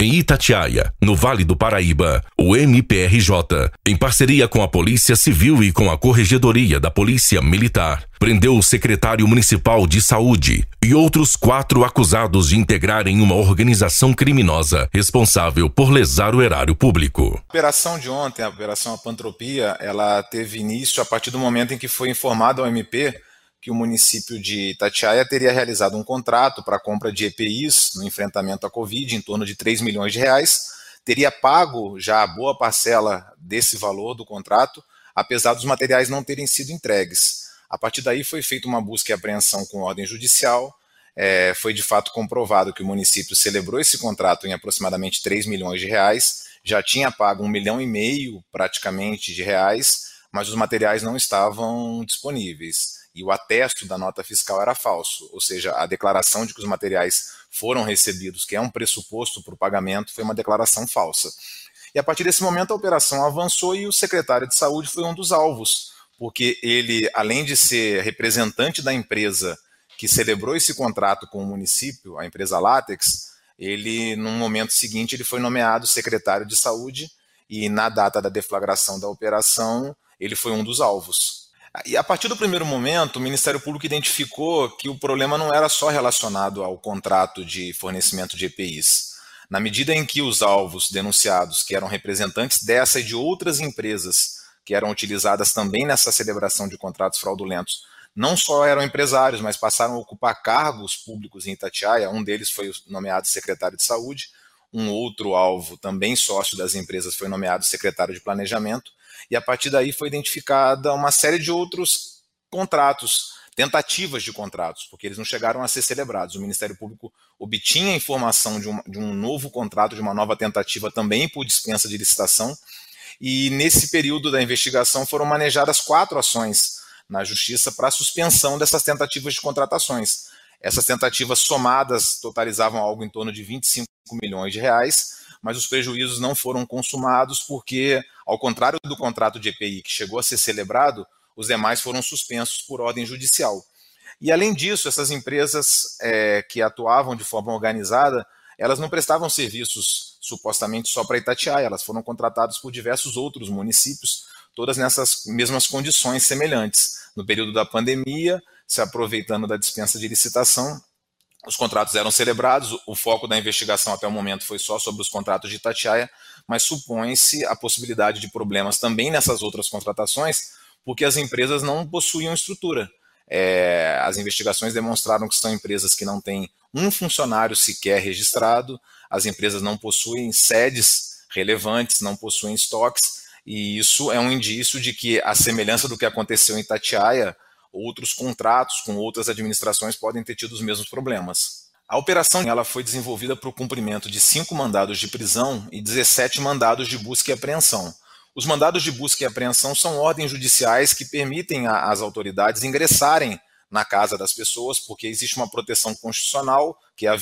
Em Itatiaia, no Vale do Paraíba, o MPRJ, em parceria com a Polícia Civil e com a Corregedoria da Polícia Militar, prendeu o secretário municipal de saúde e outros quatro acusados de integrarem uma organização criminosa responsável por lesar o erário público. A operação de ontem, a operação Apantropia, ela teve início a partir do momento em que foi informado ao MP que o município de Itatiaia teria realizado um contrato para compra de EPIs no enfrentamento à Covid, em torno de 3 milhões de reais, teria pago já a boa parcela desse valor do contrato, apesar dos materiais não terem sido entregues. A partir daí foi feita uma busca e apreensão com ordem judicial, é, foi de fato comprovado que o município celebrou esse contrato em aproximadamente 3 milhões de reais, já tinha pago um milhão e meio praticamente de reais, mas os materiais não estavam disponíveis e o atesto da nota fiscal era falso, ou seja, a declaração de que os materiais foram recebidos, que é um pressuposto para o pagamento, foi uma declaração falsa. E a partir desse momento a operação avançou e o secretário de saúde foi um dos alvos, porque ele, além de ser representante da empresa que celebrou esse contrato com o município, a empresa Látex, ele, no momento seguinte, ele foi nomeado secretário de saúde e na data da deflagração da operação, ele foi um dos alvos. E a partir do primeiro momento, o Ministério Público identificou que o problema não era só relacionado ao contrato de fornecimento de EPIs. Na medida em que os alvos denunciados, que eram representantes dessa e de outras empresas que eram utilizadas também nessa celebração de contratos fraudulentos, não só eram empresários, mas passaram a ocupar cargos públicos em Itatiaia. Um deles foi nomeado secretário de saúde, um outro alvo, também sócio das empresas, foi nomeado secretário de planejamento e a partir daí foi identificada uma série de outros contratos, tentativas de contratos, porque eles não chegaram a ser celebrados. O Ministério Público obtinha informação de um, de um novo contrato, de uma nova tentativa também por dispensa de licitação, e nesse período da investigação foram manejadas quatro ações na Justiça para suspensão dessas tentativas de contratações. Essas tentativas somadas totalizavam algo em torno de 25 milhões de reais, mas os prejuízos não foram consumados porque, ao contrário do contrato de EPI que chegou a ser celebrado, os demais foram suspensos por ordem judicial. E além disso, essas empresas é, que atuavam de forma organizada, elas não prestavam serviços supostamente só para Itatiaia, elas foram contratadas por diversos outros municípios, todas nessas mesmas condições semelhantes. No período da pandemia, se aproveitando da dispensa de licitação, os contratos eram celebrados, o foco da investigação até o momento foi só sobre os contratos de Itatiaia, mas supõe-se a possibilidade de problemas também nessas outras contratações, porque as empresas não possuíam estrutura. É, as investigações demonstraram que são empresas que não têm um funcionário sequer registrado, as empresas não possuem sedes relevantes, não possuem estoques, e isso é um indício de que, a semelhança do que aconteceu em Itatiaia, outros contratos com outras administrações podem ter tido os mesmos problemas. A operação ela foi desenvolvida para o cumprimento de cinco mandados de prisão e 17 mandados de busca e apreensão. Os mandados de busca e apreensão são ordens judiciais que permitem às autoridades ingressarem na casa das pessoas, porque existe uma proteção constitucional, que é a,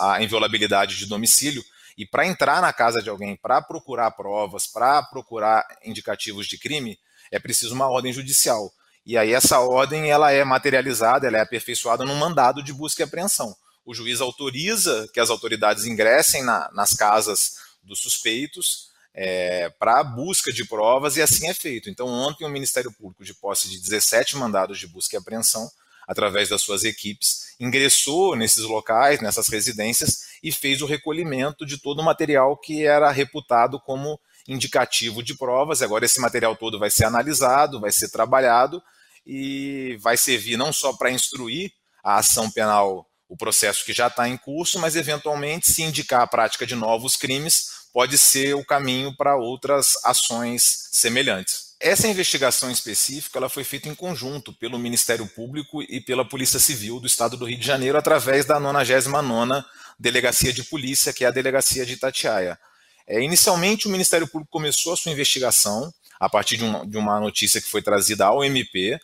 a inviolabilidade de domicílio, e para entrar na casa de alguém, para procurar provas, para procurar indicativos de crime, é preciso uma ordem judicial. E aí essa ordem ela é materializada, ela é aperfeiçoada num mandado de busca e apreensão. O juiz autoriza que as autoridades ingressem na, nas casas dos suspeitos é, para busca de provas e assim é feito. Então ontem o Ministério Público, de posse de 17 mandados de busca e apreensão, através das suas equipes, ingressou nesses locais, nessas residências e fez o recolhimento de todo o material que era reputado como indicativo de provas. Agora esse material todo vai ser analisado, vai ser trabalhado e vai servir não só para instruir a ação penal, o processo que já está em curso, mas eventualmente, se indicar a prática de novos crimes, pode ser o caminho para outras ações semelhantes. Essa investigação específica ela foi feita em conjunto pelo Ministério Público e pela Polícia Civil do Estado do Rio de Janeiro, através da 99ª Delegacia de Polícia, que é a Delegacia de Itatiaia. É, inicialmente, o Ministério Público começou a sua investigação a partir de de uma notícia que foi trazida ao MP,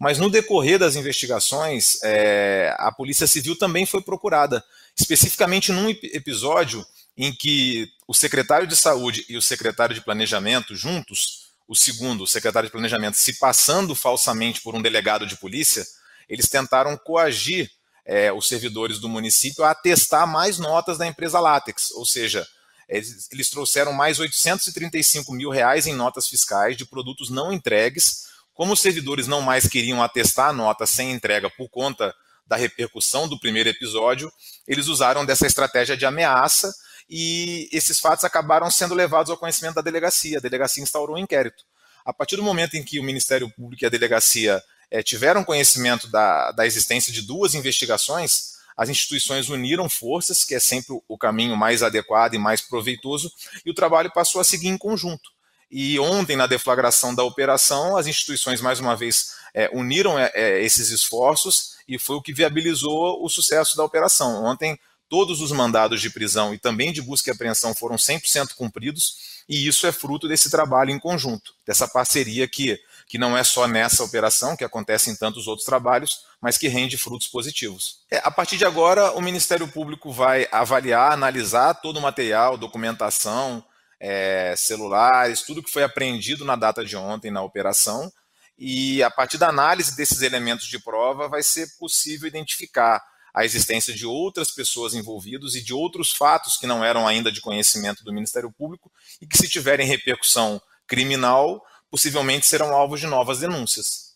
mas no decorrer das investigações, é, a Polícia Civil também foi procurada, especificamente num episódio em que o secretário de Saúde e o secretário de Planejamento, juntos, o segundo, o secretário de Planejamento, se passando falsamente por um delegado de polícia, eles tentaram coagir é, os servidores do município a atestar mais notas da empresa Látex, ou seja, Eles, eles trouxeram mais 835 mil reais em notas fiscais de produtos não entregues. Como os servidores não mais queriam atestar a nota sem entrega por conta da repercussão do primeiro episódio, eles usaram dessa estratégia de ameaça e esses fatos acabaram sendo levados ao conhecimento da delegacia. A delegacia instaurou um inquérito. A partir do momento em que o Ministério Público e a delegacia é, tiveram conhecimento da, da existência de duas investigações, as instituições uniram forças, que é sempre o caminho mais adequado e mais proveitoso, e o trabalho passou a seguir em conjunto. E ontem, na deflagração da operação, as instituições, mais uma vez, é, uniram é, é, esses esforços e foi o que viabilizou o sucesso da operação. Ontem, todos os mandados de prisão e também de busca e apreensão foram 100% cumpridos, e isso é fruto desse trabalho em conjunto, dessa parceria que, que não é só nessa operação, que acontece em tantos outros trabalhos, mas que rende frutos positivos. É, a partir de agora, o Ministério Público vai avaliar, analisar todo o material, documentação, é, celulares, tudo que foi apreendido na data de ontem na operação, e a partir da análise desses elementos de prova vai ser possível identificar a existência de outras pessoas envolvidas e de outros fatos que não eram ainda de conhecimento do Ministério Público e que, se tiverem repercussão criminal, possivelmente serão alvos de novas denúncias.